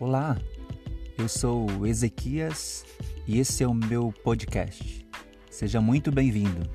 Olá, eu sou Ezequias e esse é o meu podcast. Seja muito bem-vindo.